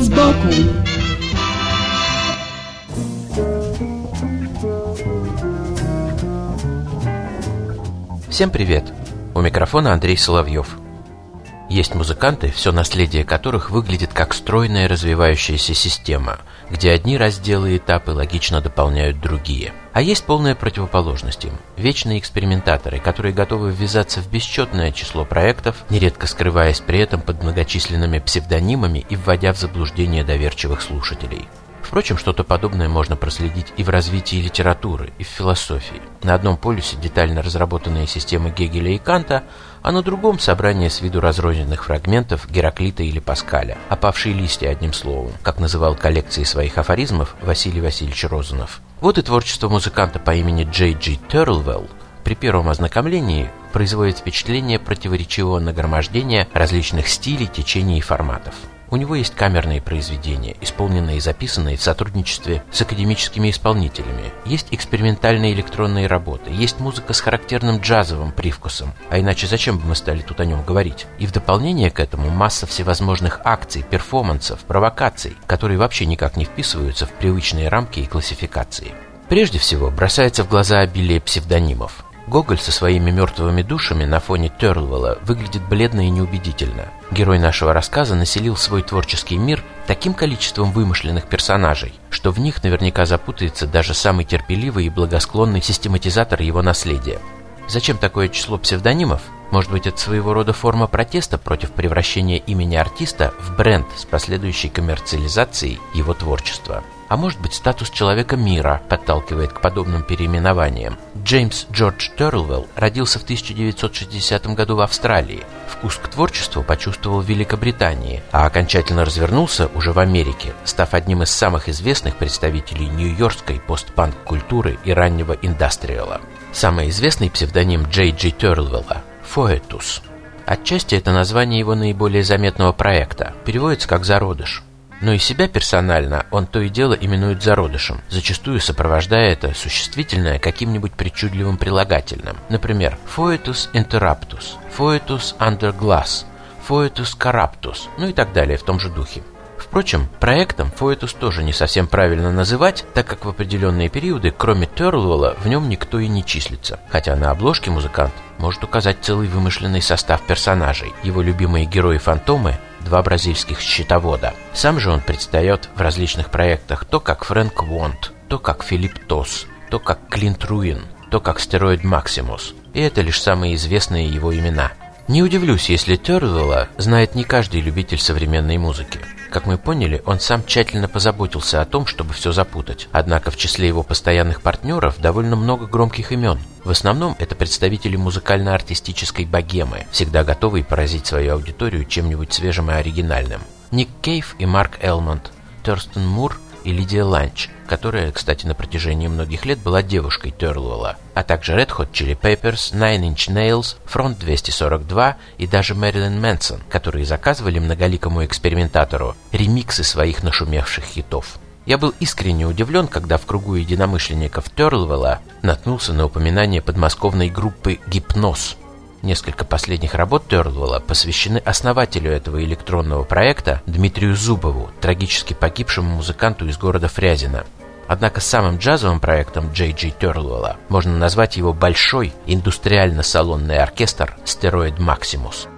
Вид сбоку Всем привет! У микрофона Андрей Соловьев. Есть музыканты, все наследие которых выглядит как стройная развивающаяся система, где одни разделы и этапы логично дополняют другие. А есть полная противоположность им – вечные экспериментаторы, которые готовы ввязаться в бесчетное число проектов, нередко скрываясь при этом под многочисленными псевдонимами и вводя в заблуждение доверчивых слушателей. Впрочем, что-то подобное можно проследить и в развитии литературы, и в философии. На одном полюсе детально разработанные системы Гегеля и Канта, а на другом собрание с виду разрозненных фрагментов Гераклита или Паскаля, опавшие листья одним словом, как называл коллекции своих афоризмов Василий Васильевич Розанов. Вот и творчество музыканта по имени Джей Джи Терлвелл при первом ознакомлении производит впечатление противоречивого нагромождения различных стилей, течений и форматов. У него есть камерные произведения, исполненные и записанные в сотрудничестве с академическими исполнителями. Есть экспериментальные электронные работы, есть музыка с характерным джазовым привкусом, а иначе зачем бы мы стали тут о нем говорить? И в дополнение к этому масса всевозможных акций, перформансов, провокаций, которые вообще никак не вписываются в привычные рамки и классификации. Прежде всего, бросается в глаза обилие псевдонимов – Гоголь со своими мертвыми душами на фоне Терлвелла выглядит бледно и неубедительно. Герой нашего рассказа населил свой творческий мир таким количеством вымышленных персонажей, что в них наверняка запутается даже самый терпеливый и благосклонный систематизатор его наследия. Зачем такое число псевдонимов? Может быть, это своего рода форма протеста против превращения имени артиста в бренд с последующей коммерциализацией его творчества. А может быть, статус человека мира подталкивает к подобным переименованиям. Джеймс Джордж Терлвелл родился в 1960 году в Австралии. Вкус к творчеству почувствовал в Великобритании, а окончательно развернулся уже в Америке, став одним из самых известных представителей нью-йоркской постпанк-культуры и раннего индастриала. Самый известный псевдоним Джей Джи Терлвелла – Фоэтус. Отчасти это название его наиболее заметного проекта, переводится как «зародыш». Но и себя персонально он то и дело именует зародышем, зачастую сопровождая это существительное каким-нибудь причудливым прилагательным. Например, «foetus interruptus», «foetus under glass», «foetus corruptus», ну и так далее в том же духе. Впрочем, проектом Фоэтус тоже не совсем правильно называть, так как в определенные периоды, кроме Терлвелла, в нем никто и не числится. Хотя на обложке музыкант может указать целый вымышленный состав персонажей. Его любимые герои-фантомы – два бразильских счетовода. Сам же он предстает в различных проектах то как Фрэнк Вонт, то как Филипп Тос, то как Клинт Руин, то как Стероид Максимус. И это лишь самые известные его имена. Не удивлюсь, если Терлвелла знает не каждый любитель современной музыки. Как мы поняли, он сам тщательно позаботился о том, чтобы все запутать. Однако в числе его постоянных партнеров довольно много громких имен. В основном это представители музыкально-артистической богемы, всегда готовые поразить свою аудиторию чем-нибудь свежим и оригинальным. Ник Кейв и Марк Элмонд, Терстен Мур и Лидия Ланч, которая, кстати, на протяжении многих лет была девушкой Терлуэлла, а также Red Hot Chili Peppers, Nine Inch Nails, Front 242 и даже Мэрилин Мэнсон, которые заказывали многоликому экспериментатору ремиксы своих нашумевших хитов. Я был искренне удивлен, когда в кругу единомышленников Терлвелла наткнулся на упоминание подмосковной группы «Гипноз», Несколько последних работ Терлвелла посвящены основателю этого электронного проекта Дмитрию Зубову, трагически погибшему музыканту из города Фрязино. Однако самым джазовым проектом Джей Джей Терлвелла можно назвать его большой индустриально-салонный оркестр «Стероид Максимус».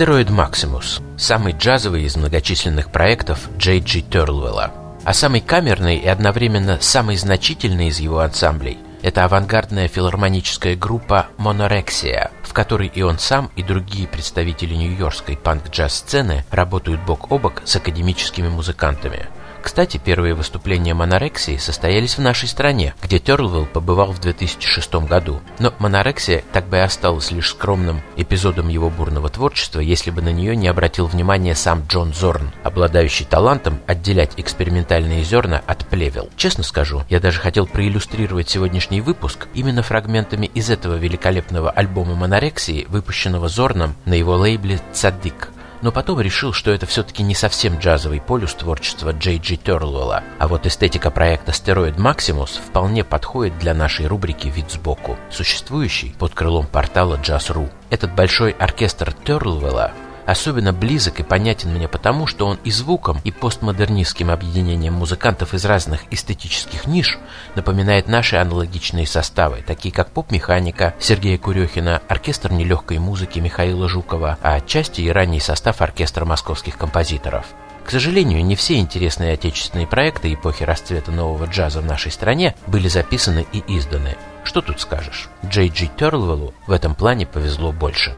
Астероид Максимус – самый джазовый из многочисленных проектов Джей Джи Терлвелла, а самый камерный и одновременно самый значительный из его ансамблей – это авангардная филармоническая группа «Монорексия», в которой и он сам, и другие представители нью-йоркской панк-джаз-сцены работают бок о бок с академическими музыкантами – кстати, первые выступления Монорексии состоялись в нашей стране, где Терлвилл побывал в 2006 году. Но Монорексия так бы и осталась лишь скромным эпизодом его бурного творчества, если бы на нее не обратил внимание сам Джон Зорн, обладающий талантом отделять экспериментальные зерна от плевел. Честно скажу, я даже хотел проиллюстрировать сегодняшний выпуск именно фрагментами из этого великолепного альбома Монорексии, выпущенного Зорном на его лейбле «Цадик», но потом решил, что это все-таки не совсем джазовый полюс творчества Джей Джи Терлуэлла, а вот эстетика проекта «Стероид Максимус» вполне подходит для нашей рубрики «Вид сбоку», существующей под крылом портала Jazz.ru. Этот большой оркестр Терлуэлла особенно близок и понятен мне потому, что он и звуком, и постмодернистским объединением музыкантов из разных эстетических ниш напоминает наши аналогичные составы, такие как поп-механика Сергея Курехина, оркестр нелегкой музыки Михаила Жукова, а отчасти и ранний состав оркестра московских композиторов. К сожалению, не все интересные отечественные проекты эпохи расцвета нового джаза в нашей стране были записаны и изданы. Что тут скажешь? Джей Джи Терлвеллу в этом плане повезло больше.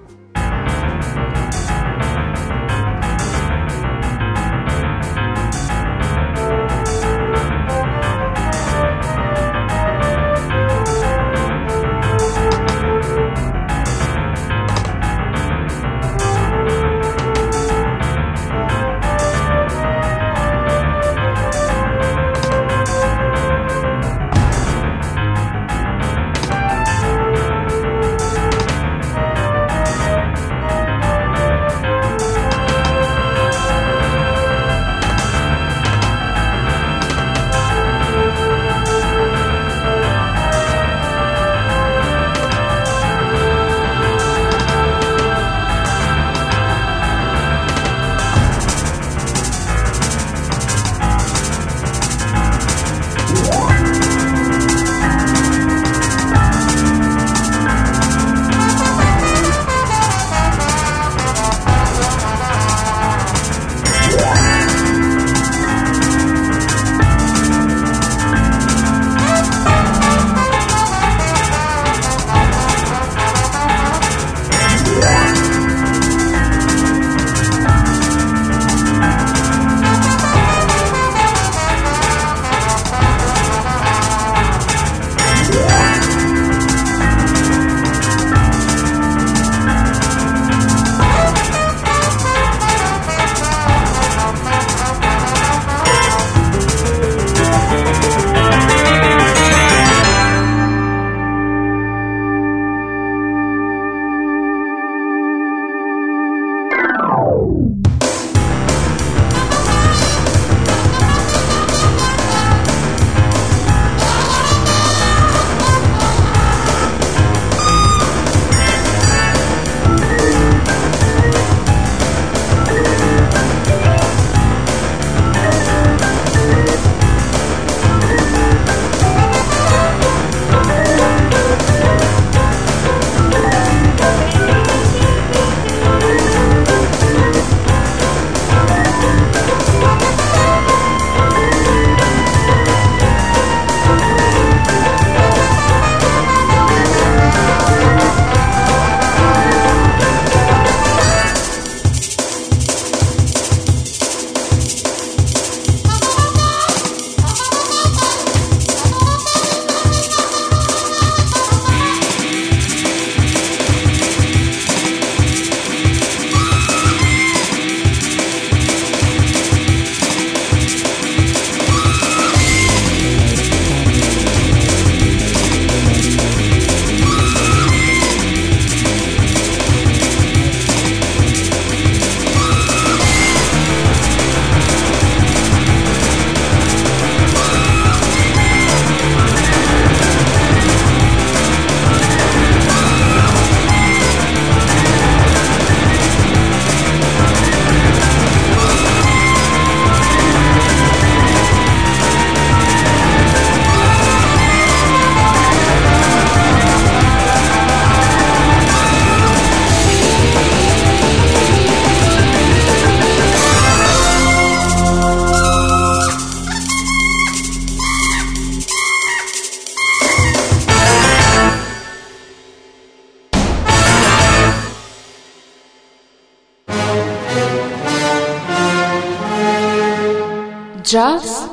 Джаз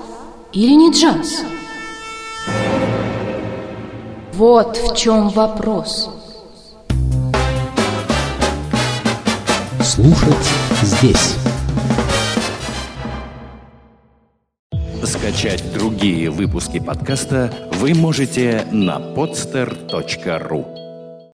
или не джаз? Вот в чем вопрос. Слушать здесь. Скачать другие выпуски подкаста вы можете на podster.ru